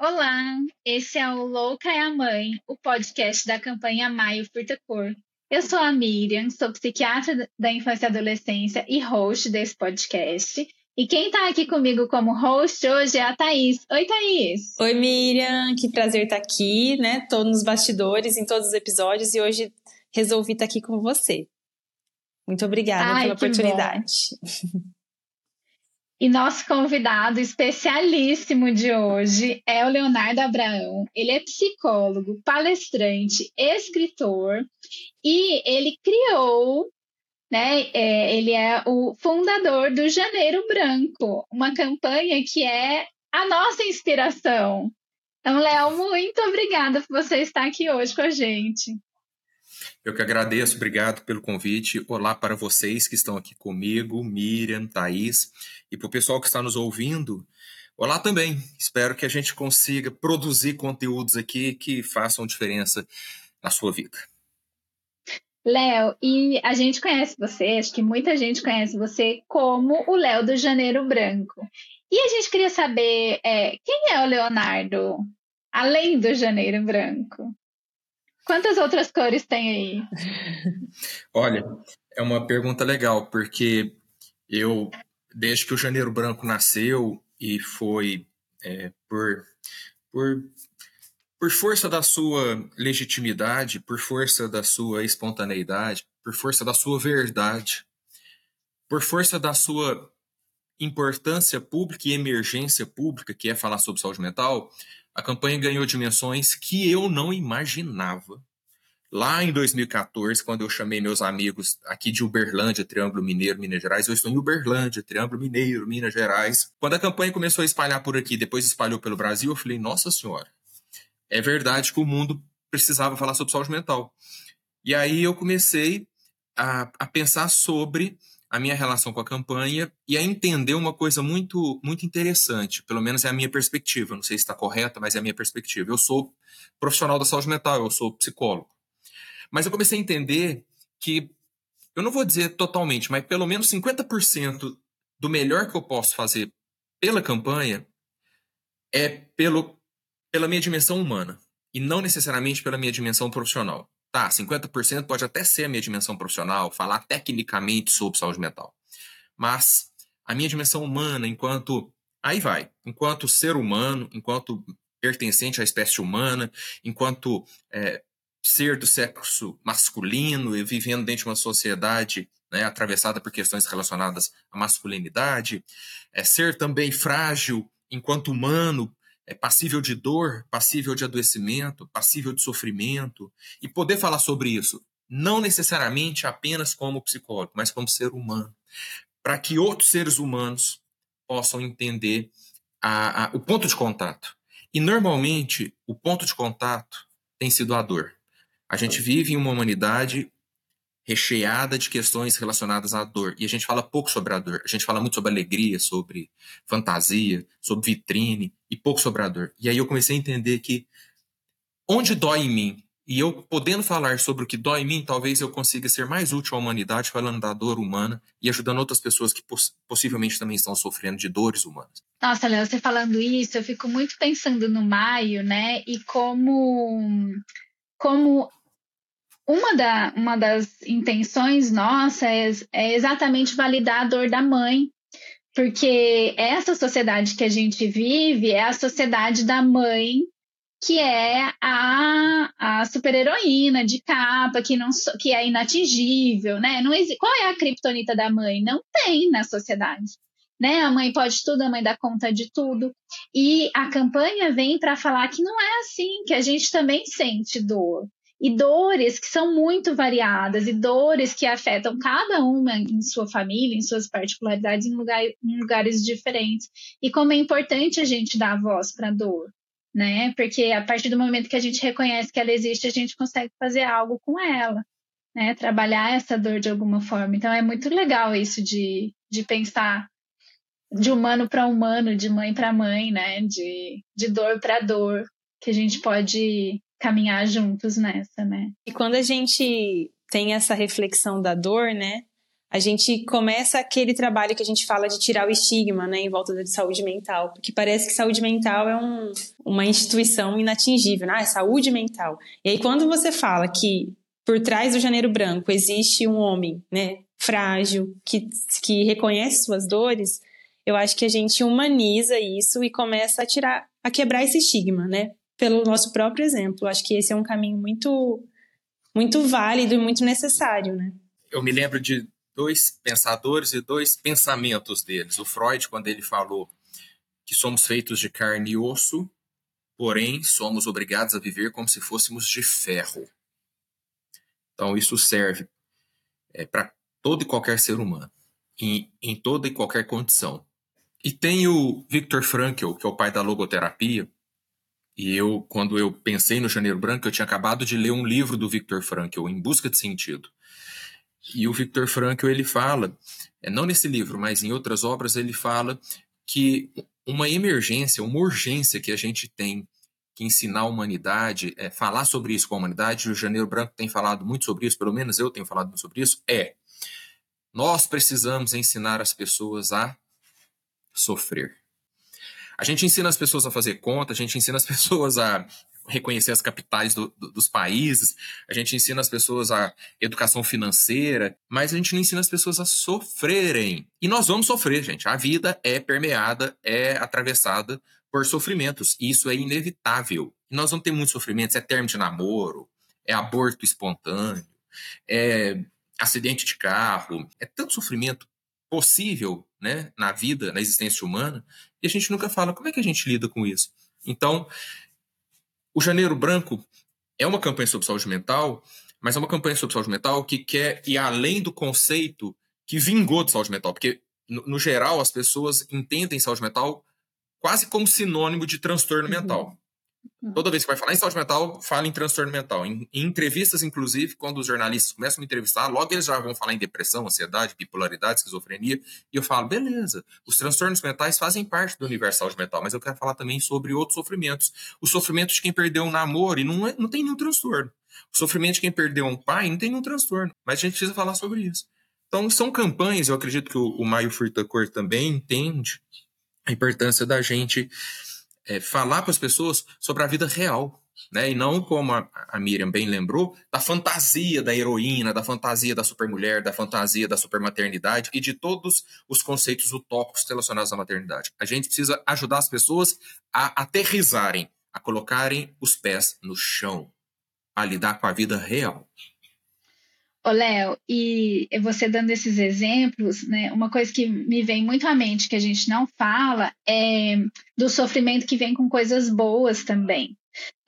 Olá, esse é o Louca é a Mãe, o podcast da campanha Maio Furta Cor. Eu sou a Miriam, sou psiquiatra da infância e adolescência e host desse podcast. E quem está aqui comigo como host hoje é a Thaís. Oi, Thaís! Oi, Miriam, que prazer estar aqui, né? Tô nos bastidores em todos os episódios e hoje resolvi estar aqui com você. Muito obrigada Ai, pela oportunidade. E nosso convidado especialíssimo de hoje é o Leonardo Abraão. Ele é psicólogo, palestrante, escritor e ele criou, né? é, ele é o fundador do Janeiro Branco, uma campanha que é a nossa inspiração. Então, Léo, muito obrigada por você estar aqui hoje com a gente. Eu que agradeço, obrigado pelo convite. Olá para vocês que estão aqui comigo, Miriam, Thaís, e para o pessoal que está nos ouvindo. Olá também. Espero que a gente consiga produzir conteúdos aqui que façam diferença na sua vida. Léo, e a gente conhece você, acho que muita gente conhece você como o Léo do Janeiro Branco. E a gente queria saber é, quem é o Leonardo, além do Janeiro Branco? Quantas outras cores tem aí? Olha, é uma pergunta legal, porque eu, desde que o Janeiro Branco nasceu e foi é, por, por, por força da sua legitimidade, por força da sua espontaneidade, por força da sua verdade, por força da sua importância pública e emergência pública, que é falar sobre saúde mental, a campanha ganhou dimensões que eu não imaginava. Lá em 2014, quando eu chamei meus amigos aqui de Uberlândia, Triângulo Mineiro, Minas Gerais, eu estou em Uberlândia, Triângulo Mineiro, Minas Gerais. Quando a campanha começou a espalhar por aqui, depois espalhou pelo Brasil, eu falei: Nossa Senhora, é verdade que o mundo precisava falar sobre saúde mental. E aí eu comecei a, a pensar sobre a minha relação com a campanha e a entender uma coisa muito muito interessante, pelo menos é a minha perspectiva, não sei se está correta, mas é a minha perspectiva. Eu sou profissional da saúde mental, eu sou psicólogo. Mas eu comecei a entender que, eu não vou dizer totalmente, mas pelo menos 50% do melhor que eu posso fazer pela campanha é pelo, pela minha dimensão humana e não necessariamente pela minha dimensão profissional. Tá, 50% pode até ser a minha dimensão profissional, falar tecnicamente sobre saúde mental. Mas a minha dimensão humana, enquanto. Aí vai, enquanto ser humano, enquanto pertencente à espécie humana, enquanto é, ser do sexo masculino e vivendo dentro de uma sociedade né, atravessada por questões relacionadas à masculinidade, é ser também frágil enquanto humano, é passível de dor, passível de adoecimento, passível de sofrimento, e poder falar sobre isso, não necessariamente apenas como psicólogo, mas como ser humano, para que outros seres humanos possam entender a, a, o ponto de contato. E normalmente o ponto de contato tem sido a dor. A gente vive em uma humanidade recheada de questões relacionadas à dor. E a gente fala pouco sobre a dor. A gente fala muito sobre alegria, sobre fantasia, sobre vitrine e pouco sobre a dor. E aí eu comecei a entender que onde dói em mim, e eu podendo falar sobre o que dói em mim, talvez eu consiga ser mais útil à humanidade falando da dor humana e ajudando outras pessoas que poss possivelmente também estão sofrendo de dores humanas. Nossa, Léo, você falando isso, eu fico muito pensando no Maio, né? E como como uma, da, uma das intenções nossas é, é exatamente validar a dor da mãe, porque essa sociedade que a gente vive é a sociedade da mãe que é a, a super-heroína de capa, que, não, que é inatingível, né? Não existe, qual é a criptonita da mãe? Não tem na sociedade. Né? A mãe pode tudo, a mãe dá conta de tudo. E a campanha vem para falar que não é assim, que a gente também sente dor, e dores que são muito variadas e dores que afetam cada uma em sua família, em suas particularidades, em, lugar, em lugares diferentes. E como é importante a gente dar voz para a dor. né? Porque a partir do momento que a gente reconhece que ela existe, a gente consegue fazer algo com ela, né? Trabalhar essa dor de alguma forma. Então é muito legal isso de, de pensar de humano para humano, de mãe para mãe, né? De, de dor para dor, que a gente pode caminhar juntos nessa, né? E quando a gente tem essa reflexão da dor, né? A gente começa aquele trabalho que a gente fala de tirar o estigma, né, em volta da saúde mental, porque parece que saúde mental é um, uma instituição inatingível, né? Ah, é saúde mental. E aí quando você fala que por trás do janeiro branco existe um homem, né, frágil, que, que reconhece suas dores, eu acho que a gente humaniza isso e começa a tirar, a quebrar esse estigma, né? Pelo nosso próprio exemplo. Acho que esse é um caminho muito, muito válido e muito necessário, né? Eu me lembro de dois pensadores e dois pensamentos deles. O Freud, quando ele falou que somos feitos de carne e osso, porém somos obrigados a viver como se fôssemos de ferro. Então, isso serve é, para todo e qualquer ser humano, em, em toda e qualquer condição. E tem o Viktor Frankl, que é o pai da logoterapia. E eu, quando eu pensei no Janeiro Branco, eu tinha acabado de ler um livro do Viktor Frankl, Em Busca de Sentido. E o Viktor Frankl, ele fala, é, não nesse livro, mas em outras obras, ele fala que uma emergência, uma urgência que a gente tem que ensinar a humanidade, é, falar sobre isso com a humanidade, o Janeiro Branco tem falado muito sobre isso, pelo menos eu tenho falado muito sobre isso, é nós precisamos ensinar as pessoas a sofrer. A gente ensina as pessoas a fazer conta, a gente ensina as pessoas a reconhecer as capitais do, do, dos países, a gente ensina as pessoas a educação financeira, mas a gente não ensina as pessoas a sofrerem. E nós vamos sofrer, gente. A vida é permeada, é atravessada por sofrimentos. E isso é inevitável. Nós vamos ter muitos sofrimentos. É termo de namoro, é aborto espontâneo, é acidente de carro, é tanto sofrimento possível né, na vida, na existência humana, e a gente nunca fala como é que a gente lida com isso. Então, o Janeiro Branco é uma campanha sobre saúde mental, mas é uma campanha sobre saúde mental que quer ir além do conceito que vingou de saúde mental, porque, no, no geral, as pessoas entendem saúde mental quase como sinônimo de transtorno uhum. mental. Hum. Toda vez que vai falar em saúde mental, fala em transtorno mental. Em, em, entrevistas, inclusive, quando os jornalistas começam a me entrevistar, logo eles já vão falar em depressão, ansiedade, bipolaridade, esquizofrenia, e eu falo, beleza, os transtornos mentais fazem parte do universo saúde mental, mas eu quero falar também sobre outros sofrimentos. O sofrimento de quem perdeu um namoro e não, é, não tem nenhum transtorno. O sofrimento de quem perdeu um pai não tem nenhum transtorno, mas a gente precisa falar sobre isso. Então, são campanhas, eu acredito que o, o Maio Furtacor também entende a importância da gente é, falar para as pessoas sobre a vida real, né? E não, como a, a, Miriam bem lembrou, da fantasia da heroína, da fantasia da supermulher, da fantasia da supermaternidade e de todos os conceitos utópicos relacionados à maternidade. A gente precisa ajudar as pessoas a aterrizarem, a colocarem os pés no chão, a lidar com a vida real. Ô, Léo, e você dando esses exemplos, né, uma coisa que me vem muito à mente que a gente não fala é do sofrimento que vem com coisas boas também.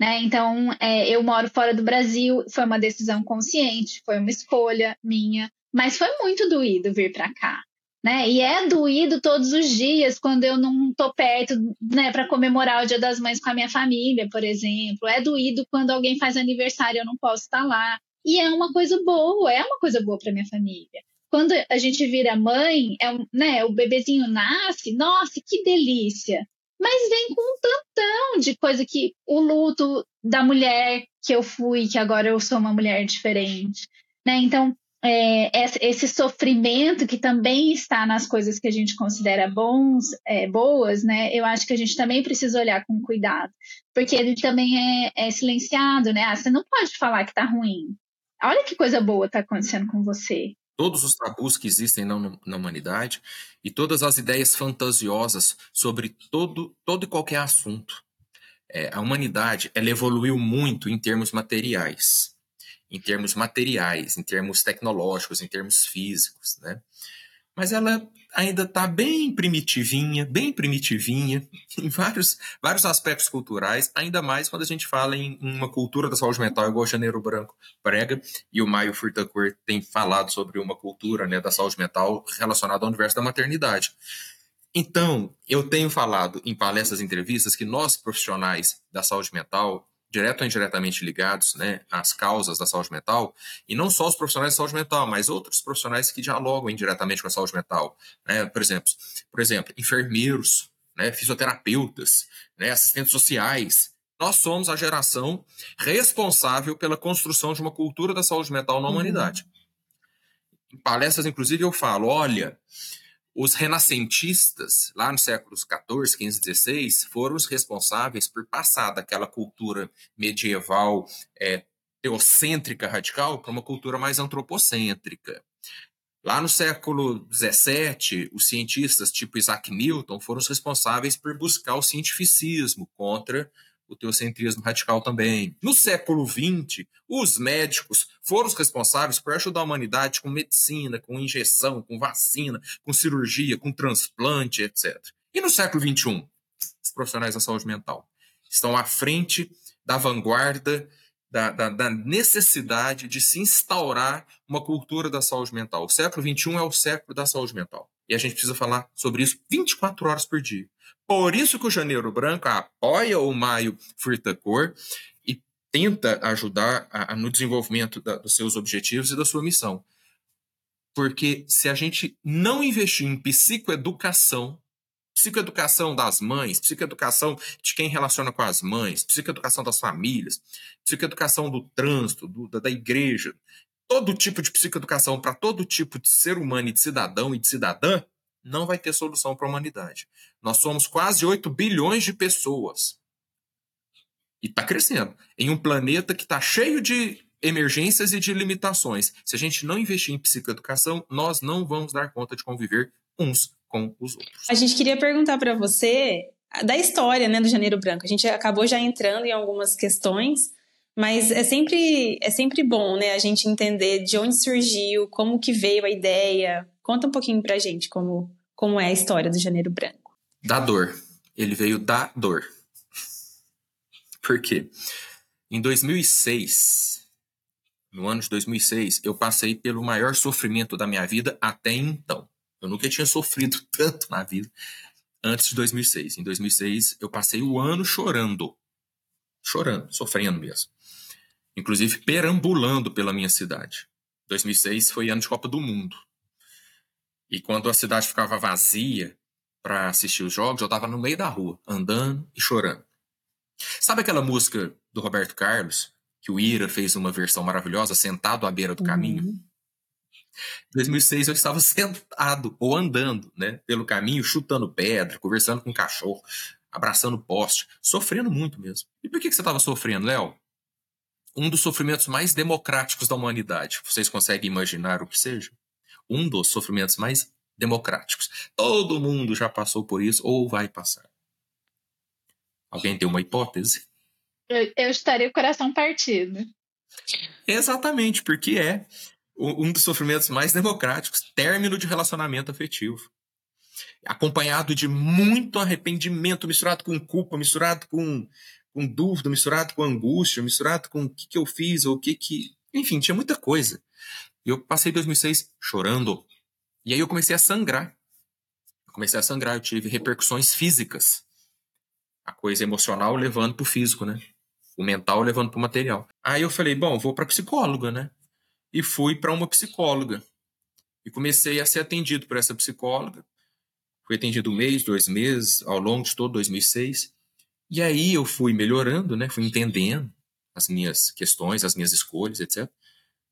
Né? Então, é, eu moro fora do Brasil, foi uma decisão consciente, foi uma escolha minha, mas foi muito doído vir para cá. Né? E é doído todos os dias quando eu não tô perto, né, para comemorar o Dia das Mães com a minha família, por exemplo. É doído quando alguém faz aniversário e eu não posso estar lá. E é uma coisa boa, é uma coisa boa para minha família. Quando a gente vira mãe, é, né, o bebezinho nasce, nossa, que delícia. Mas vem com um tantão de coisa que o luto da mulher que eu fui, que agora eu sou uma mulher diferente. Né? Então, é, esse sofrimento que também está nas coisas que a gente considera bons, é, boas, né? Eu acho que a gente também precisa olhar com cuidado, porque ele também é, é silenciado, né? Ah, você não pode falar que tá ruim. Olha que coisa boa está acontecendo com você. Todos os tabus que existem na, na humanidade e todas as ideias fantasiosas sobre todo, todo e qualquer assunto. É, a humanidade ela evoluiu muito em termos materiais, em termos materiais, em termos tecnológicos, em termos físicos, né? Mas ela ainda está bem primitivinha, bem primitivinha, em vários, vários aspectos culturais, ainda mais quando a gente fala em, uma cultura da saúde mental, igual o Janeiro Branco prega, e o Maio Furtacor tem falado sobre uma cultura né, da saúde mental relacionada ao universo da maternidade. Então, eu tenho falado em palestras e entrevistas que nós, profissionais da saúde mental, direto ou indiretamente ligados né, às causas da saúde mental, e não só os profissionais de saúde mental, mas outros profissionais que dialogam indiretamente com a saúde mental. Né? Por, exemplo, por exemplo, enfermeiros, né, fisioterapeutas, né, assistentes sociais. Nós somos a geração responsável pela construção de uma cultura da saúde mental na uhum. humanidade. Em palestras, inclusive, eu falo: olha, os renascentistas, lá nos séculos XIV, XV, XVI, foram os responsáveis por passar daquela cultura medieval é, teocêntrica radical para uma cultura mais antropocêntrica. Lá no século XVII, os cientistas tipo Isaac Newton foram os responsáveis por buscar o cientificismo contra o teocentrismo radical também. No século XX, os médicos foram os responsáveis por ajudar a humanidade com medicina, com injeção, com vacina, com cirurgia, com transplante, etc. E no século XXI, os profissionais da saúde mental estão à frente da vanguarda da, da, da, necessidade de se instaurar uma cultura da saúde mental. O século XXI é o século da saúde mental. E a gente precisa falar sobre isso 24 horas por dia. Por isso que o Janeiro Branco apoia o Maio Furta Cor e tenta ajudar a, a, no desenvolvimento da, dos seus objetivos e da sua missão. Porque se a gente não investir em psicoeducação, psicoeducação das mães, psicoeducação de quem relaciona com as mães, psicoeducação das famílias, psicoeducação do trânsito, do, da, da igreja, todo tipo de psicoeducação para todo tipo de ser humano e de cidadão e de cidadã, não vai ter solução para a humanidade. Nós somos quase 8 bilhões de pessoas. E está crescendo. Em um planeta que está cheio de emergências e de limitações. Se a gente não investir em psicoeducação, nós não vamos dar conta de conviver uns com os outros. A gente queria perguntar para você da história né, do Janeiro Branco. A gente acabou já entrando em algumas questões, mas é sempre, é sempre bom né, a gente entender de onde surgiu, como que veio a ideia, Conta um pouquinho pra gente como, como é a história do Janeiro Branco. Da dor. Ele veio da dor. Por quê? Em 2006, no ano de 2006, eu passei pelo maior sofrimento da minha vida até então. Eu nunca tinha sofrido tanto na vida antes de 2006. Em 2006, eu passei o ano chorando. Chorando, sofrendo mesmo. Inclusive perambulando pela minha cidade. 2006 foi ano de Copa do Mundo. E quando a cidade ficava vazia para assistir os jogos, eu estava no meio da rua, andando e chorando. Sabe aquela música do Roberto Carlos, que o Ira fez uma versão maravilhosa, sentado à beira do caminho? Uhum. Em 2006 eu estava sentado ou andando, né, pelo caminho, chutando pedra, conversando com um cachorro, abraçando poste, sofrendo muito mesmo. E por que, que você estava sofrendo, Léo? Um dos sofrimentos mais democráticos da humanidade. Vocês conseguem imaginar o que seja? Um dos sofrimentos mais democráticos. Todo mundo já passou por isso ou vai passar. Alguém tem uma hipótese? Eu, eu estaria o coração partido. Exatamente, porque é um dos sofrimentos mais democráticos término de relacionamento afetivo. Acompanhado de muito arrependimento, misturado com culpa, misturado com, com dúvida, misturado com angústia, misturado com o que, que eu fiz ou o que que. Enfim, tinha muita coisa. E eu passei 2006 chorando. E aí eu comecei a sangrar. Eu comecei a sangrar, eu tive repercussões físicas. A coisa emocional levando pro físico, né? O mental levando pro material. Aí eu falei, bom, vou pra psicóloga, né? E fui para uma psicóloga. E comecei a ser atendido por essa psicóloga. Fui atendido um mês, dois meses, ao longo de todo 2006. E aí eu fui melhorando, né? Fui entendendo as minhas questões, as minhas escolhas, etc.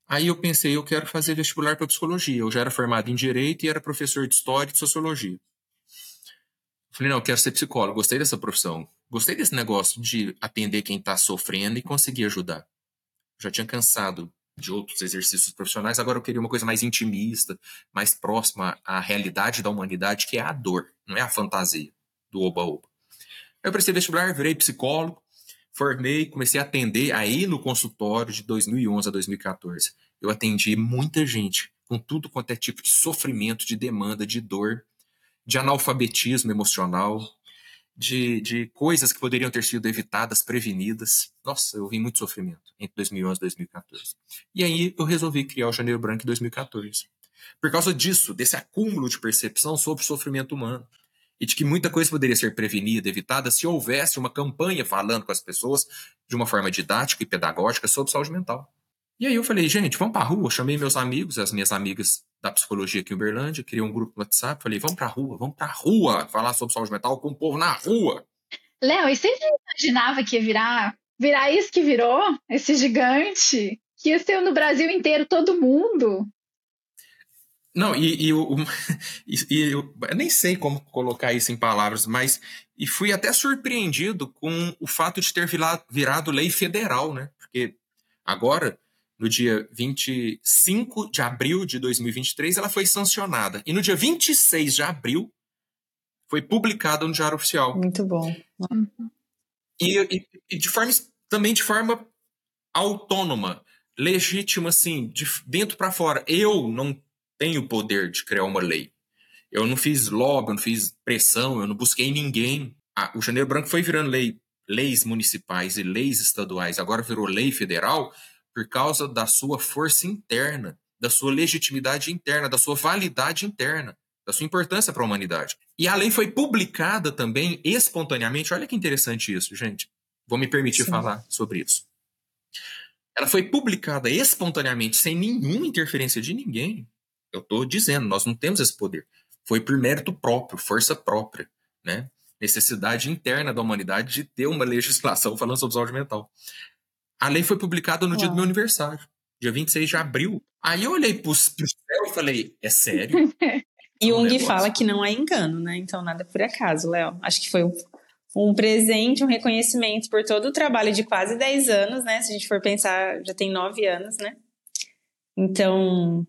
Aí eu pensei, eu quero fazer vestibular para psicologia. Eu já era formado em direito e era professor de história e de sociologia. Falei, não, eu quero ser psicólogo. Gostei dessa profissão. Gostei desse negócio de atender quem está sofrendo e conseguir ajudar. Já tinha cansado de outros exercícios profissionais, agora eu queria uma coisa mais intimista, mais próxima à realidade da humanidade, que é a dor, não é a fantasia do oba-oba. Eu prestei vestibular, virei psicólogo, formei, comecei a atender aí no consultório de 2011 a 2014. Eu atendi muita gente com tudo quanto é tipo de sofrimento, de demanda, de dor, de analfabetismo emocional, de, de coisas que poderiam ter sido evitadas, prevenidas. Nossa, eu vi muito sofrimento entre 2011 e 2014. E aí eu resolvi criar o Janeiro Branco em 2014. Por causa disso, desse acúmulo de percepção sobre o sofrimento humano. E de que muita coisa poderia ser prevenida, evitada, se houvesse uma campanha falando com as pessoas de uma forma didática e pedagógica sobre saúde mental. E aí eu falei, gente, vamos para a rua. chamei meus amigos, as minhas amigas da psicologia aqui em Uberlândia, criei um grupo no WhatsApp, falei, vamos para a rua, vamos para a rua falar sobre saúde mental com o povo na rua. Léo, e você imaginava que ia virar, virar isso que virou? Esse gigante? Que ia ser no Brasil inteiro, todo mundo? Não, e, e, o, e, e eu, nem sei como colocar isso em palavras, mas e fui até surpreendido com o fato de ter virado, virado lei federal, né? Porque agora, no dia 25 de abril de 2023, ela foi sancionada. E no dia 26 de abril, foi publicada no Diário Oficial. Muito bom. E, e, e de forma, também de forma autônoma, legítima, assim, de dentro para fora. Eu não tenho o poder de criar uma lei. Eu não fiz lobby, eu não fiz pressão, eu não busquei ninguém. Ah, o Janeiro Branco foi virando lei, leis municipais e leis estaduais, agora virou lei federal por causa da sua força interna, da sua legitimidade interna, da sua validade interna, da sua importância para a humanidade. E a lei foi publicada também espontaneamente. Olha que interessante isso, gente. Vou me permitir Sim. falar sobre isso. Ela foi publicada espontaneamente, sem nenhuma interferência de ninguém. Eu estou dizendo, nós não temos esse poder foi por mérito próprio, força própria, né? Necessidade interna da humanidade de ter uma legislação falando sobre saúde mental. A lei foi publicada no dia do meu aniversário, dia 26 de abril. Aí eu olhei pro, pro céu e falei, é sério? e Jung um fala que não é engano, né? Então nada por acaso, Léo. Acho que foi um, um presente, um reconhecimento por todo o trabalho de quase 10 anos, né? Se a gente for pensar, já tem 9 anos, né? Então,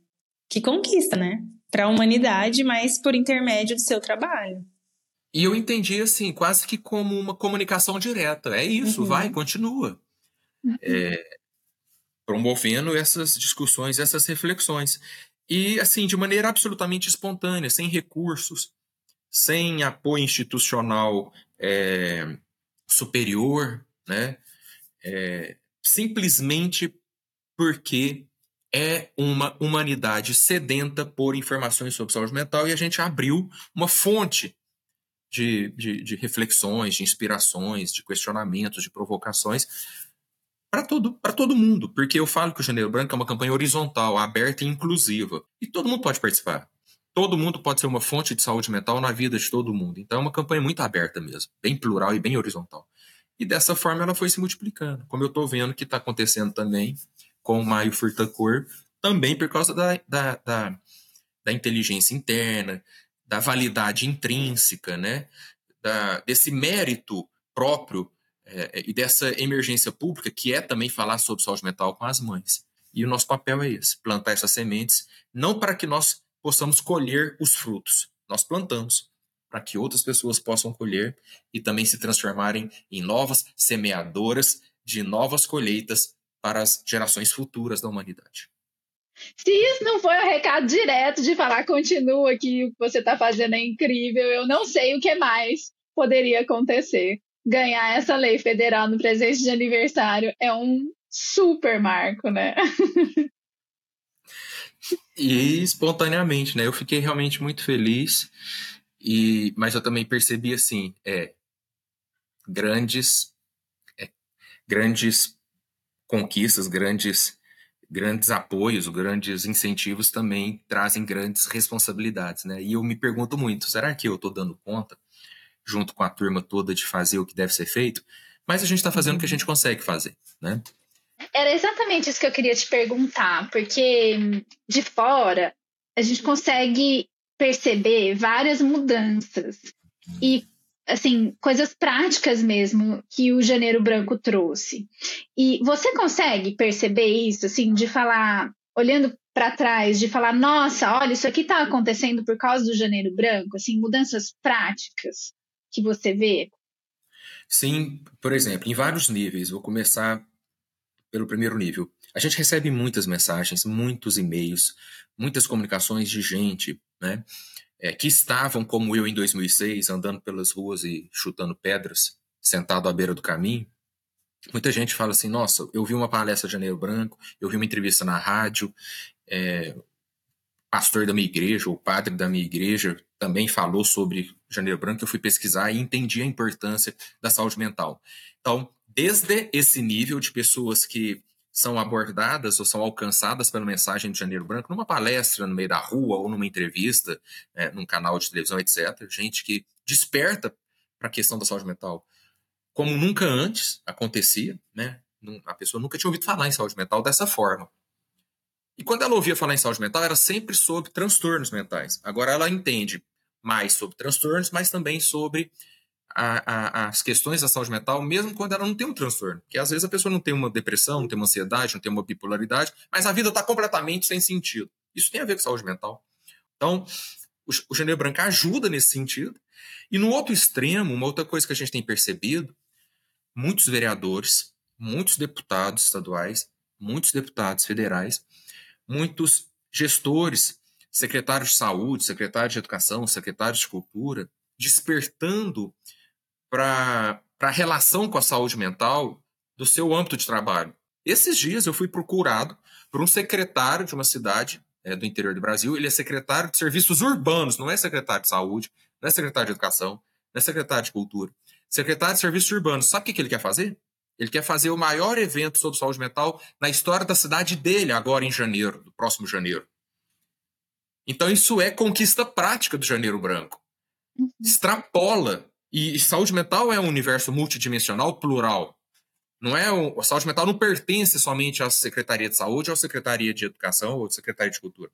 que conquista, né? para a humanidade, mas por intermédio do seu trabalho. E eu entendi assim, quase que como uma comunicação direta. É isso, uhum. vai, continua. Uhum. É, promovendo essas discussões, essas reflexões. E assim, de maneira absolutamente espontânea, sem recursos, sem apoio institucional é, superior, né? É, simplesmente porque é uma humanidade sedenta por informações sobre saúde mental e a gente abriu uma fonte de, de, de reflexões, de inspirações, de questionamentos, de provocações para todo, todo mundo, porque eu falo que o Janeiro Branco é uma campanha horizontal, aberta e inclusiva, e todo mundo pode participar. Todo mundo pode ser uma fonte de saúde mental na vida de todo mundo. Então é uma campanha muito aberta mesmo, bem plural e bem horizontal. E dessa forma ela foi se multiplicando, como eu estou vendo que está acontecendo também com o Maio Furtacor, também por causa da, da, da, da inteligência interna, da validade intrínseca, né? Da, desse mérito próprio é, e dessa emergência pública, que é também falar sobre saúde mental com as mães. E o nosso papel é esse: plantar essas sementes, não para que nós possamos colher os frutos, nós plantamos para que outras pessoas possam colher e também se transformarem em novas semeadoras de novas colheitas para as gerações futuras da humanidade. Se isso não foi um recado direto de falar continua que o que você está fazendo é incrível, eu não sei o que mais poderia acontecer. Ganhar essa lei federal no presente de aniversário é um super marco, né? e espontaneamente, né? Eu fiquei realmente muito feliz, e mas eu também percebi assim, é, grandes, é, grandes conquistas, grandes, grandes apoios, grandes incentivos também trazem grandes responsabilidades, né? E eu me pergunto muito, será que eu estou dando conta, junto com a turma toda, de fazer o que deve ser feito? Mas a gente está fazendo o que a gente consegue fazer, né? Era exatamente isso que eu queria te perguntar, porque de fora a gente consegue perceber várias mudanças. E assim, coisas práticas mesmo que o Janeiro Branco trouxe. E você consegue perceber isso, assim, de falar, olhando para trás, de falar, nossa, olha, isso aqui está acontecendo por causa do Janeiro Branco, assim, mudanças práticas que você vê? Sim, por exemplo, em vários níveis. Vou começar pelo primeiro nível. A gente recebe muitas mensagens, muitos e-mails, muitas comunicações de gente, né? é, que estavam, como eu em 2006, andando pelas ruas e chutando pedras, sentado à beira do caminho, muita gente fala assim: nossa, eu vi uma palestra de Janeiro Branco, eu vi uma entrevista na rádio, é, pastor da minha igreja, o padre da minha igreja, também falou sobre Janeiro Branco, eu fui pesquisar e entendi a importância da saúde mental. Então, desde esse nível de pessoas que são abordadas ou são alcançadas pela mensagem de Janeiro Branco numa palestra no meio da rua ou numa entrevista, é, num canal de televisão, etc. Gente que desperta para a questão da saúde mental como nunca antes acontecia, né? A pessoa nunca tinha ouvido falar em saúde mental dessa forma. E quando ela ouvia falar em saúde mental, era sempre sobre transtornos mentais. Agora ela entende mais sobre transtornos, mas também sobre a, a, as questões da saúde mental, mesmo quando ela não tem um transtorno. Porque às vezes a pessoa não tem uma depressão, não tem uma ansiedade, não tem uma bipolaridade, mas a vida está completamente sem sentido. Isso tem a ver com saúde mental. Então, o, o Janeiro Branco ajuda nesse sentido. E no outro extremo, uma outra coisa que a gente tem percebido, muitos vereadores, muitos deputados estaduais, muitos deputados federais muitos gestores, secretários de saúde, secretários de educação, secretários de cultura, despertando para a relação com a saúde mental do seu âmbito de trabalho. Esses dias eu fui procurado por um secretário de uma cidade é, do interior do Brasil. Ele é secretário de serviços urbanos, não é secretário de saúde, não é secretário de educação, não é secretário de cultura. Secretário de serviços urbanos. Sabe o que, ele quer fazer? Ele quer fazer o maior evento sobre saúde mental na história da cidade dele, agora em janeiro, do próximo janeiro. Então, isso é conquista prática do Janeiro Branco. Uhum. Extrapola. E, saúde mental é um universo multidimensional plural. Não é um, a saúde mental não pertence somente à Secretaria de Saúde, ou à Secretaria de Educação ou à Secretaria de Cultura.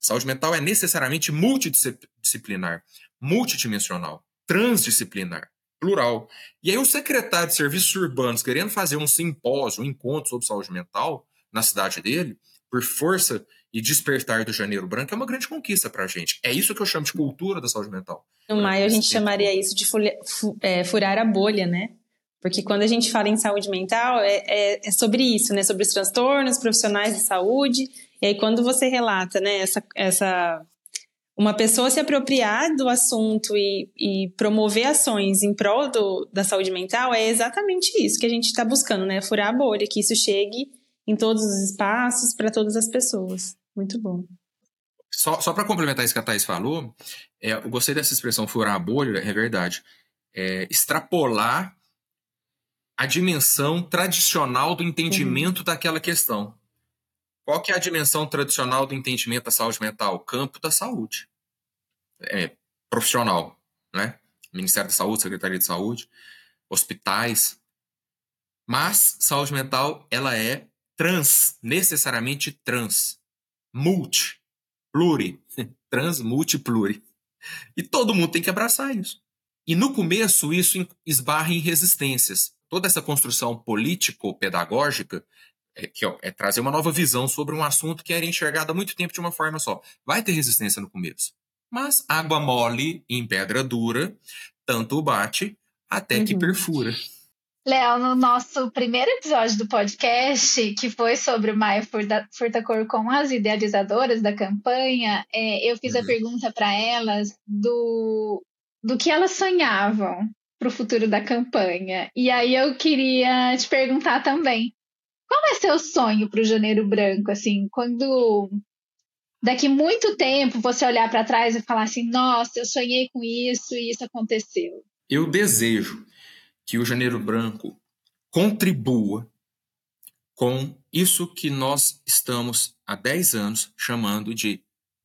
Saúde mental é necessariamente multidisciplinar, multidimensional, transdisciplinar plural. E aí o secretário de Serviços Urbanos, querendo fazer um simpósio, um encontro sobre saúde mental na cidade dele, por força e despertar do Janeiro Branco, é uma grande conquista para a gente. É isso que eu chamo de cultura da saúde mental. No maio a gente chamaria isso de é, furar a bolha, né? Porque quando a gente fala em saúde mental, é, é, é, sobre isso, né? Sobre os transtornos profissionais de saúde. E aí, quando você relata, né, essa, essa uma pessoa se apropriar do assunto e, e promover ações em prol do, da saúde mental é exatamente isso que a gente está buscando, né? Furar a bolha, que isso chegue em todos os espaços, para todas as pessoas. Muito bom. Só, só para complementar isso que a Thais falou, é, eu gostei dessa expressão furar a bolha, é verdade. É, extrapolar a dimensão tradicional do entendimento uhum. daquela questão. Qual que é a dimensão tradicional do entendimento da saúde mental? Campo da saúde. É, profissional, né? Ministério da Saúde, Secretaria de Saúde, hospitais. Mas saúde mental, ela é trans, necessariamente trans. Multi, pluri. Trans, multi, pluri. E todo mundo tem que abraçar isso. E no começo, isso esbarra em resistências. Toda essa construção político-pedagógica é, que é trazer uma nova visão sobre um assunto que era enxergado há muito tempo de uma forma só. Vai ter resistência no começo. Mas água mole em pedra dura, tanto bate até uhum. que perfura. Léo, no nosso primeiro episódio do podcast, que foi sobre o Maia Furtacor com as idealizadoras da campanha, é, eu fiz uhum. a pergunta para elas do, do que elas sonhavam para o futuro da campanha. E aí eu queria te perguntar também, qual ser o sonho para o Janeiro Branco, assim, quando daqui muito tempo você olhar para trás e falar assim, nossa, eu sonhei com isso e isso aconteceu? Eu desejo que o Janeiro Branco contribua com isso que nós estamos há 10 anos chamando de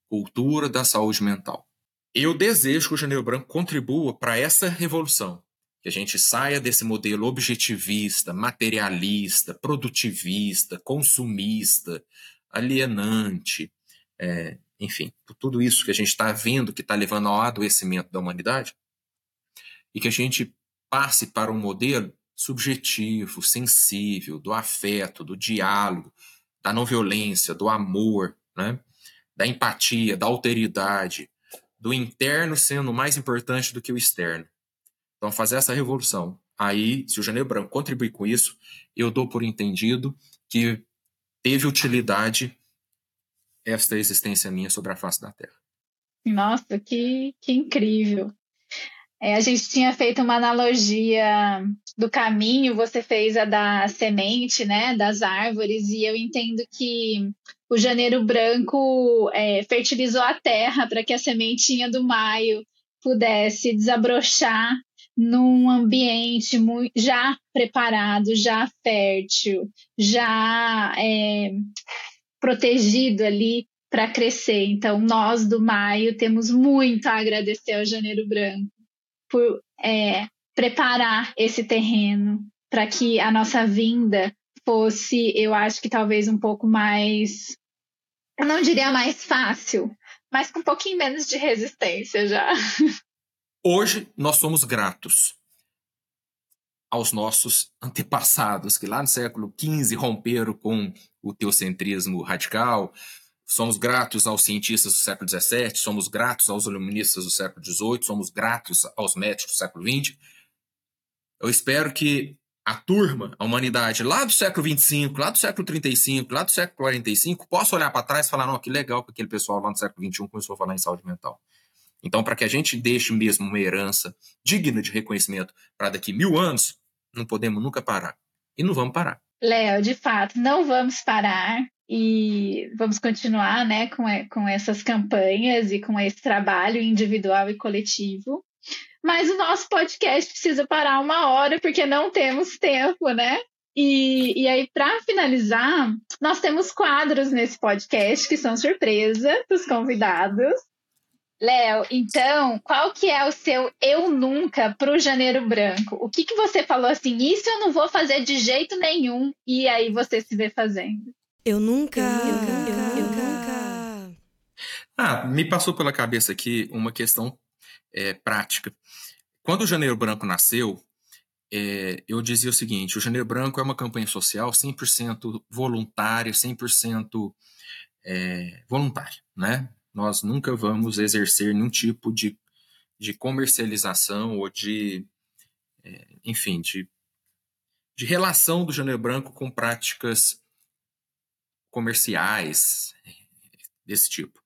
cultura da saúde mental. Eu desejo que o Janeiro Branco contribua para essa revolução que a gente saia desse modelo objetivista, materialista, produtivista, consumista, alienante, é, enfim, tudo isso que a gente está vendo que está levando ao adoecimento da humanidade, e que a gente passe para um modelo subjetivo, sensível, do afeto, do diálogo, da não violência, do amor, né? da empatia, da alteridade, do interno sendo mais importante do que o externo. Então, fazer essa revolução. Aí, se o Janeiro Branco contribuir com isso, eu dou por entendido que teve utilidade esta existência minha sobre a face da Terra. Nossa, que, que incrível. É, a gente tinha feito uma analogia do caminho, você fez a da semente, né, das árvores, e eu entendo que o janeiro branco é, fertilizou a terra para que a sementinha do maio pudesse desabrochar num ambiente já preparado, já fértil, já é, protegido ali para crescer. Então, nós do maio temos muito a agradecer ao janeiro branco por é, preparar esse terreno para que a nossa vinda fosse, eu acho que talvez um pouco mais, eu não diria mais fácil, mas com um pouquinho menos de resistência já. Hoje nós somos gratos aos nossos antepassados, que lá no século XV romperam com o teocentrismo radical, Somos gratos aos cientistas do século XVII, somos gratos aos iluministas do século XVIII, somos gratos aos médicos do século XX. Eu espero que a turma, a humanidade lá do século XXV, lá do século 35, lá do século 45, possa olhar para trás e falar: não, que legal que aquele pessoal lá no século XXI começou a falar em saúde mental. Então, para que a gente deixe mesmo uma herança digna de reconhecimento para daqui mil anos, não podemos nunca parar. E não vamos parar. Léo, de fato, não vamos parar e vamos continuar né, com, com essas campanhas e com esse trabalho individual e coletivo. Mas o nosso podcast precisa parar uma hora, porque não temos tempo, né? E, e aí, para finalizar, nós temos quadros nesse podcast que são surpresa para os convidados. Léo, então, qual que é o seu eu nunca para o Janeiro Branco? O que, que você falou assim, isso eu não vou fazer de jeito nenhum, e aí você se vê fazendo? Eu nunca. Eu nunca. Eu nunca. Ah, me passou pela cabeça aqui uma questão é, prática. Quando o Janeiro Branco nasceu, é, eu dizia o seguinte: o Janeiro Branco é uma campanha social 100% voluntária, 100% é, voluntária, né? Nós nunca vamos exercer nenhum tipo de, de comercialização ou de, é, enfim, de, de relação do Janeiro Branco com práticas comerciais, desse tipo.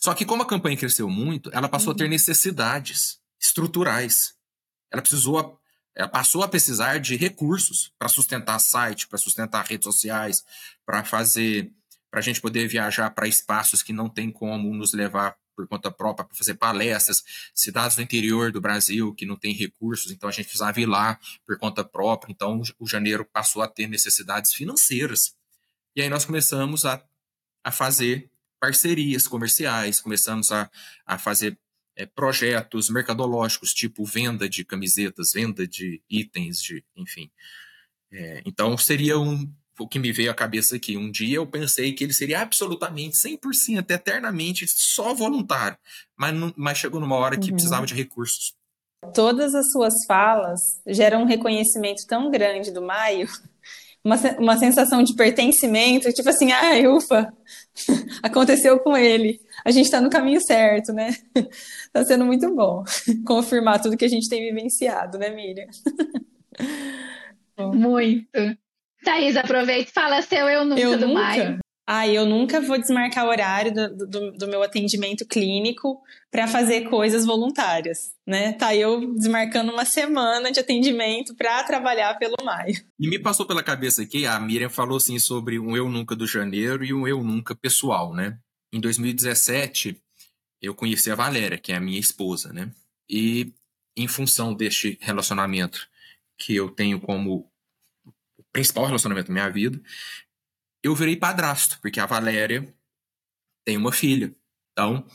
Só que como a campanha cresceu muito, ela passou uhum. a ter uhum. necessidades estruturais. Ela precisou, ela passou a precisar de recursos para sustentar site, para sustentar redes sociais, para fazer, para a gente poder viajar para espaços que não tem como nos levar por conta própria para fazer palestras, cidades do interior do Brasil que não tem recursos, então a gente precisava ir lá por conta própria. Então o janeiro passou a ter necessidades financeiras e aí nós começamos a, a fazer parcerias comerciais, começamos a, a fazer é, projetos mercadológicos, tipo venda de camisetas, venda de itens, de, enfim. É, então seria um, o que me veio à cabeça aqui. Um dia eu pensei que ele seria absolutamente 100%, eternamente só voluntário, mas, não, mas chegou numa hora que uhum. precisava de recursos. Todas as suas falas geram um reconhecimento tão grande do Maio uma, uma sensação de pertencimento, tipo assim, ai, ufa, aconteceu com ele. A gente está no caminho certo, né? Tá sendo muito bom confirmar tudo que a gente tem vivenciado, né, Miriam? muito. Thaís, aproveita e fala seu eu nunca eu do nunca? Maio. Ah, eu nunca vou desmarcar o horário do, do, do meu atendimento clínico para fazer coisas voluntárias, né? Tá eu desmarcando uma semana de atendimento para trabalhar pelo maio. E me passou pela cabeça aqui, a Miriam falou assim sobre um eu nunca do janeiro e um eu nunca pessoal, né? Em 2017, eu conheci a Valéria, que é a minha esposa, né? E em função deste relacionamento que eu tenho como principal relacionamento da minha vida, eu virei padrasto, porque a Valéria tem uma filha. Então,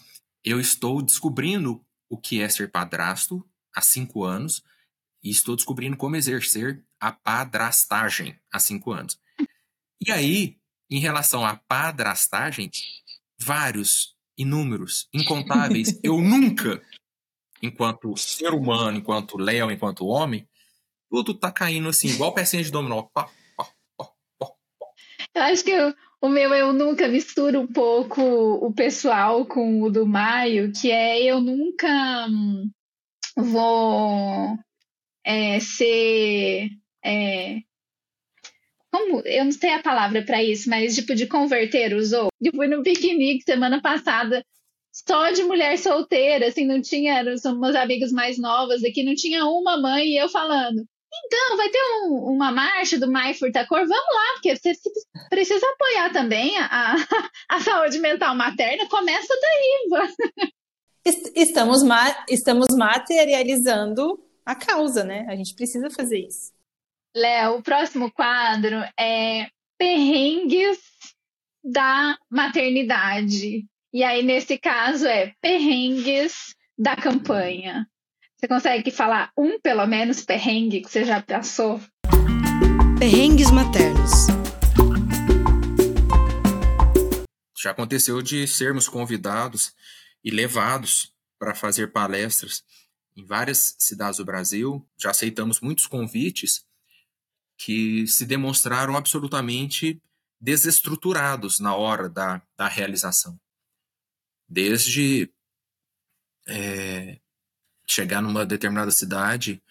eu estou descobrindo o que é ser padrasto há cinco anos e estou descobrindo como exercer a padrastagem há cinco anos. E aí, em relação à padrastagem, vários, inúmeros, incontáveis, eu nunca, enquanto ser humano, enquanto Léo, enquanto homem, tudo tá caindo assim, igual pecinha de dominó. Pá, eu acho que eu, o meu eu nunca misturo um pouco o pessoal com o do Maio, que é eu nunca hum, vou é, ser. É, como, eu não sei a palavra para isso, mas tipo de converter os outros. Eu fui no piquenique semana passada só de mulher solteira, assim, não tinha, são meus amigos mais novas aqui, não tinha uma mãe e eu falando, então, vai ter um, uma marcha do Mai Furtacor, vamos lá, porque você precisa apoiar também a, a saúde mental materna, começa daí, Estamos, ma estamos materializando a causa, né? A gente precisa fazer isso. Léo, o próximo quadro é perrengues da maternidade. E aí, nesse caso, é perrengues da campanha. Você consegue falar um, pelo menos, perrengue que você já passou? Perrengues maternos. Já aconteceu de sermos convidados e levados para fazer palestras em várias cidades do Brasil. Já aceitamos muitos convites que se demonstraram absolutamente desestruturados na hora da, da realização. Desde é, chegar numa determinada cidade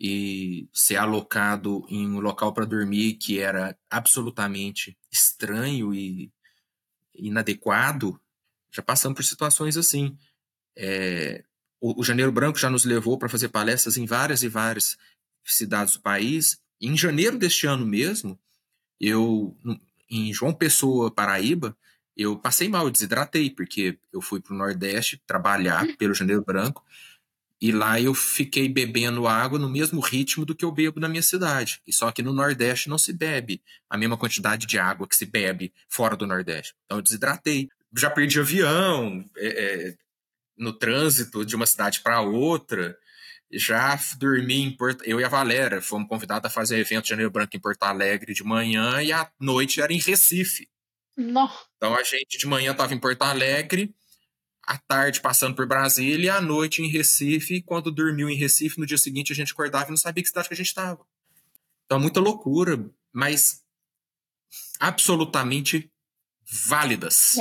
e ser alocado em um local para dormir que era absolutamente estranho e inadequado, já passamos por situações assim. É, o, o, Janeiro Branco já nos levou para fazer palestras em várias e várias cidades do país. E em janeiro deste ano mesmo, eu em João Pessoa, Paraíba, eu passei mal, eu desidratei, porque eu fui para o Nordeste trabalhar pelo Janeiro Branco e lá eu fiquei bebendo água no mesmo ritmo do que eu bebo na minha cidade. E só que no Nordeste não se bebe a mesma quantidade de água que se bebe fora do Nordeste. Então eu desidratei. Já perdi avião é, é, no trânsito de uma cidade para outra. Já dormi em Porto. Eu e a Valera fomos convidados a fazer evento de Janeiro Branco em Porto Alegre de manhã e à noite era em Recife. Não. Então a gente de manhã estava em Porto Alegre à tarde passando por Brasília e à noite em Recife. E quando dormiu em Recife, no dia seguinte a gente acordava e não sabia que cidade que a gente estava. Então, é muita loucura, mas absolutamente válidas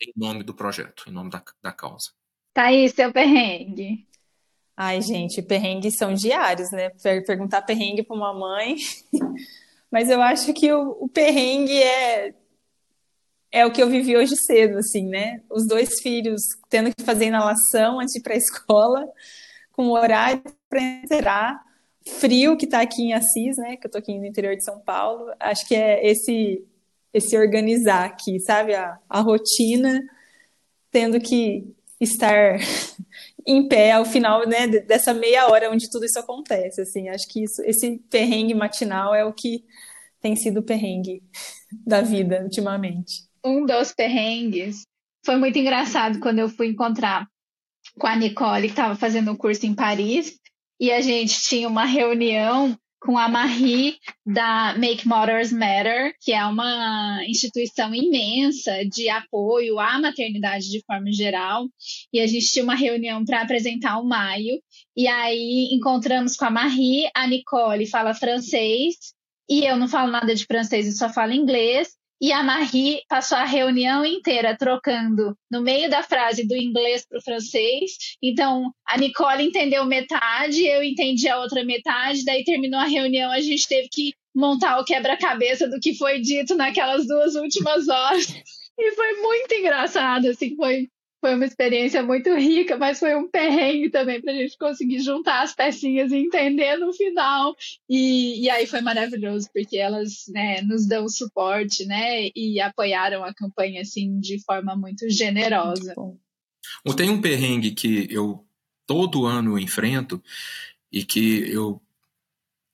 em nome do projeto, em nome da, da causa. Tá aí seu perrengue. Ai, gente, perrengues são diários, né? Perguntar perrengue para uma mãe. Mas eu acho que o, o perrengue é é o que eu vivi hoje cedo, assim, né? Os dois filhos tendo que fazer inalação antes de ir para a escola, com horário para entrar, frio que está aqui em Assis, né? Que eu tô aqui no interior de São Paulo. Acho que é esse esse organizar aqui, sabe? A, a rotina, tendo que estar em pé ao final, né, dessa meia hora onde tudo isso acontece, assim. Acho que isso, esse perrengue matinal é o que tem sido o perrengue da vida ultimamente um dos perrengues foi muito engraçado quando eu fui encontrar com a Nicole, que estava fazendo um curso em Paris, e a gente tinha uma reunião com a Marie da Make Mothers Matter, que é uma instituição imensa de apoio à maternidade de forma geral. E a gente tinha uma reunião para apresentar o Maio. E aí encontramos com a Marie, a Nicole fala francês, e eu não falo nada de francês, eu só falo inglês. E a Marie passou a reunião inteira trocando no meio da frase do inglês para o francês. Então, a Nicole entendeu metade, eu entendi a outra metade. Daí terminou a reunião, a gente teve que montar o quebra-cabeça do que foi dito naquelas duas últimas horas. E foi muito engraçado, assim, foi foi uma experiência muito rica, mas foi um perrengue também para a gente conseguir juntar as pecinhas e entender no final. E, e aí foi maravilhoso, porque elas né, nos dão suporte né, e apoiaram a campanha assim, de forma muito generosa. Muito Tem um perrengue que eu todo ano enfrento e que eu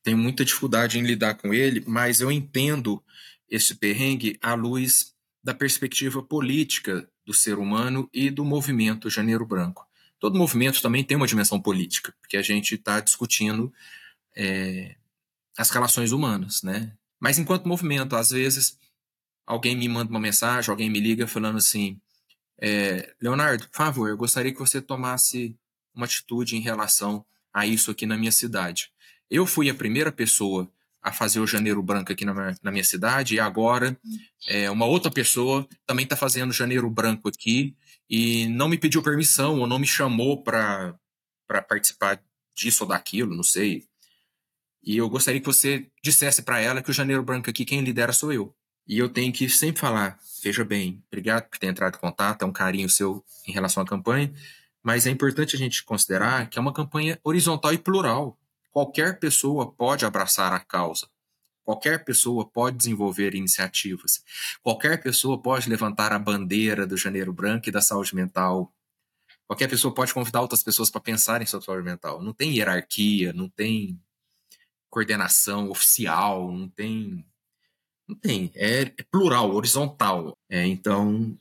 tenho muita dificuldade em lidar com ele, mas eu entendo esse perrengue à luz da perspectiva política do ser humano e do movimento Janeiro Branco. Todo movimento também tem uma dimensão política, porque a gente está discutindo é, as relações humanas, né? Mas enquanto movimento, às vezes alguém me manda uma mensagem, alguém me liga falando assim, é, Leonardo, por favor, eu gostaria que você tomasse uma atitude em relação a isso aqui na minha cidade. Eu fui a primeira pessoa a fazer o Janeiro Branco aqui na minha, na minha cidade, e agora é, uma outra pessoa também está fazendo Janeiro Branco aqui, e não me pediu permissão, ou não me chamou para participar disso ou daquilo, não sei. E eu gostaria que você dissesse para ela que o Janeiro Branco aqui, quem lidera sou eu. E eu tenho que sempre falar, veja bem, obrigado por ter entrado em contato, é um carinho seu em relação à campanha, mas é importante a gente considerar que é uma campanha horizontal e plural. Qualquer pessoa pode abraçar a causa. Qualquer pessoa pode desenvolver iniciativas. Qualquer pessoa pode levantar a bandeira do Janeiro Branco e da saúde mental. Qualquer pessoa pode convidar outras pessoas para pensarem sobre saúde mental. Não tem hierarquia, não tem coordenação oficial, não tem. Não tem. É, é plural, horizontal. É, então,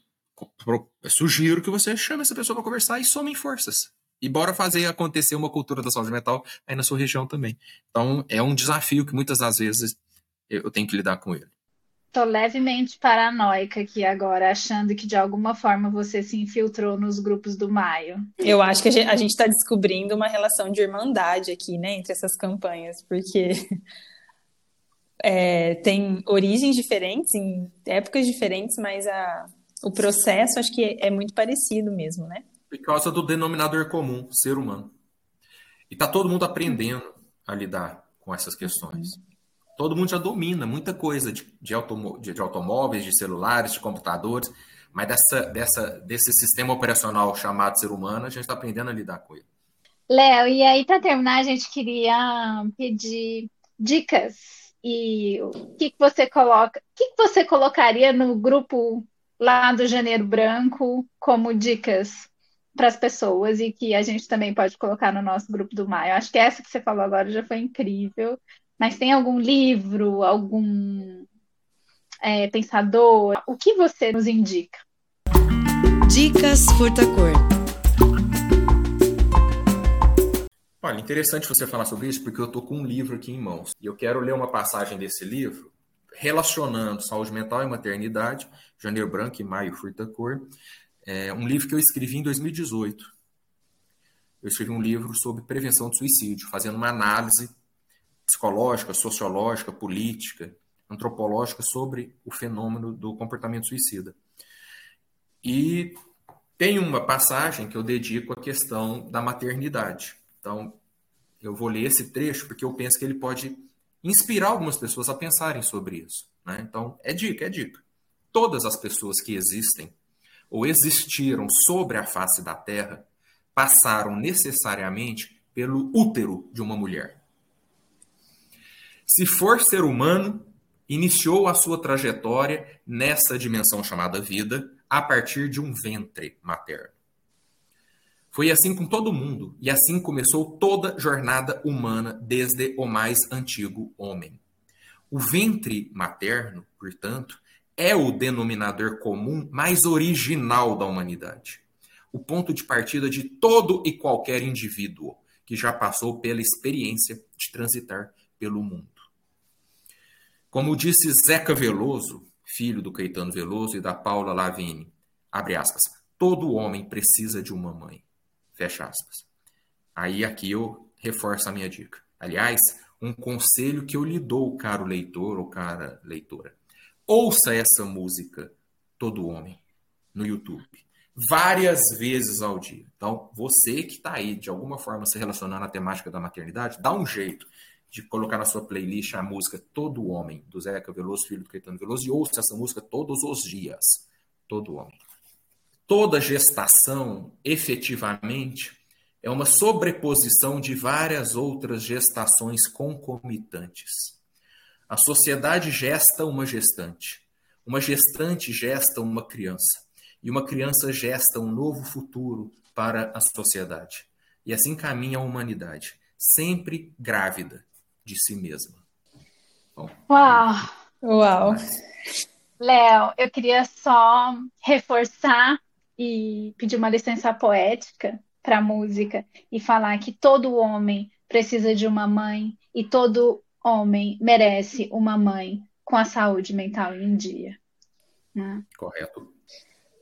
sugiro que você chame essa pessoa para conversar e somem forças. E bora fazer acontecer uma cultura da saúde mental aí na sua região também. Então, é um desafio que muitas das vezes eu tenho que lidar com ele. Tô levemente paranoica aqui agora, achando que de alguma forma você se infiltrou nos grupos do Maio. Eu acho que a gente está descobrindo uma relação de irmandade aqui, né, entre essas campanhas, porque é, tem origens diferentes, em épocas diferentes, mas a, o processo acho que é muito parecido mesmo, né? Por causa do denominador comum, ser humano. E tá todo mundo aprendendo a lidar com essas questões todo mundo já domina muita coisa de, de, automo de, de automóveis, de celulares, de computadores, mas dessa, dessa, desse sistema operacional chamado ser humano, a gente está aprendendo a lidar com ele. Léo, e aí para terminar, a gente queria pedir dicas e o que, que você coloca, o que, que você colocaria no grupo lá do Janeiro Branco como dicas para as pessoas e que a gente também pode colocar no nosso grupo do Maio. Acho que essa que você falou agora já foi incrível. Mas tem algum livro, algum é, pensador? O que você nos indica? Dicas Furtacor. Olha, interessante você falar sobre isso, porque eu estou com um livro aqui em mãos. E eu quero ler uma passagem desse livro relacionando saúde mental e maternidade, Janeiro Branco e Maio Furtacor. É um livro que eu escrevi em 2018. Eu escrevi um livro sobre prevenção do suicídio, fazendo uma análise psicológica, sociológica, política, antropológica sobre o fenômeno do comportamento suicida. E tem uma passagem que eu dedico à questão da maternidade. Então, eu vou ler esse trecho porque eu penso que ele pode inspirar algumas pessoas a pensarem sobre isso. Né? Então, é dica, é dica. Todas as pessoas que existem ou existiram sobre a face da Terra passaram necessariamente pelo útero de uma mulher. Se for ser humano, iniciou a sua trajetória nessa dimensão chamada vida a partir de um ventre materno. Foi assim com todo mundo, e assim começou toda jornada humana desde o mais antigo homem. O ventre materno, portanto, é o denominador comum mais original da humanidade. O ponto de partida de todo e qualquer indivíduo que já passou pela experiência de transitar pelo mundo. Como disse Zeca Veloso, filho do Caetano Veloso e da Paula Lavigne, abre aspas, todo homem precisa de uma mãe, fecha aspas. Aí aqui eu reforço a minha dica. Aliás, um conselho que eu lhe dou, caro leitor ou cara leitora. Ouça essa música, Todo Homem, no YouTube. Várias vezes ao dia. Então, você que está aí, de alguma forma, se relacionando à temática da maternidade, dá um jeito de colocar na sua playlist a música Todo Homem, do Zeca Veloso, filho do Caetano Veloso, e ouça essa música todos os dias. Todo Homem. Toda gestação, efetivamente, é uma sobreposição de várias outras gestações concomitantes. A sociedade gesta uma gestante. Uma gestante gesta uma criança. E uma criança gesta um novo futuro para a sociedade. E assim caminha a humanidade, sempre grávida, de si mesma. Bom, Uau! Uau! Léo, eu queria só reforçar e pedir uma licença poética para a música e falar que todo homem precisa de uma mãe e todo homem merece uma mãe com a saúde mental em dia. Né? Correto.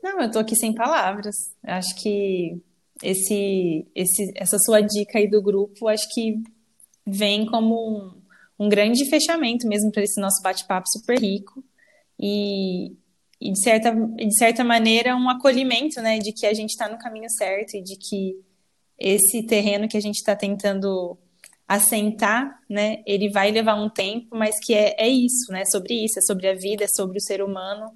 Não, eu tô aqui sem palavras. Acho que esse, esse, essa sua dica aí do grupo, acho que vem como um, um grande fechamento mesmo para esse nosso bate-papo super rico e, e, de, certa, de certa maneira um acolhimento, né, de que a gente está no caminho certo e de que esse terreno que a gente está tentando assentar, né, ele vai levar um tempo, mas que é, é isso, né, sobre isso, é sobre a vida, é sobre o ser humano,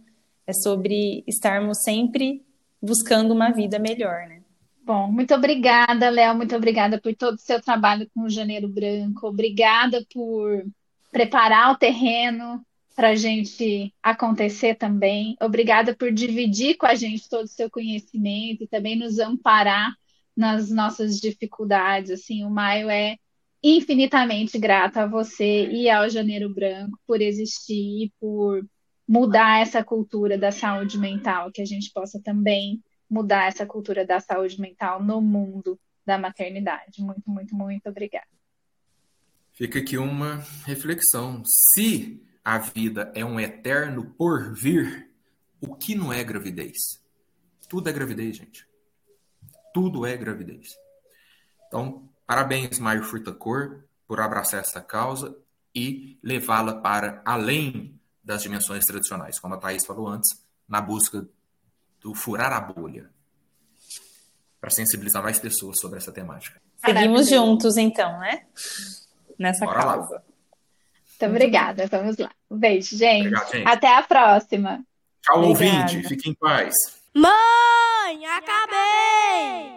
é sobre estarmos sempre buscando uma vida melhor, né. Bom, muito obrigada, Léo, muito obrigada por todo o seu trabalho com o Janeiro Branco, obrigada por preparar o terreno para a gente acontecer também, obrigada por dividir com a gente todo o seu conhecimento e também nos amparar nas nossas dificuldades, assim, o Maio é infinitamente grato a você e ao Janeiro Branco por existir e por mudar essa cultura da saúde mental, que a gente possa também mudar essa cultura da saúde mental no mundo da maternidade. Muito, muito, muito obrigada. Fica aqui uma reflexão. Se a vida é um eterno porvir, o que não é gravidez? Tudo é gravidez, gente. Tudo é gravidez. Então, parabéns, Mário Furtacor, por abraçar essa causa e levá-la para além das dimensões tradicionais, como a Thaís falou antes, na busca do furar a bolha, para sensibilizar mais pessoas sobre essa temática. Seguimos juntos, então, né? Nessa Bora lá. causa. Muito obrigada. Vamos lá. Um beijo, gente. Obrigado, gente. Até a próxima. Tchau, Obrigada. ouvinte. Fique em paz. Mãe, acabei!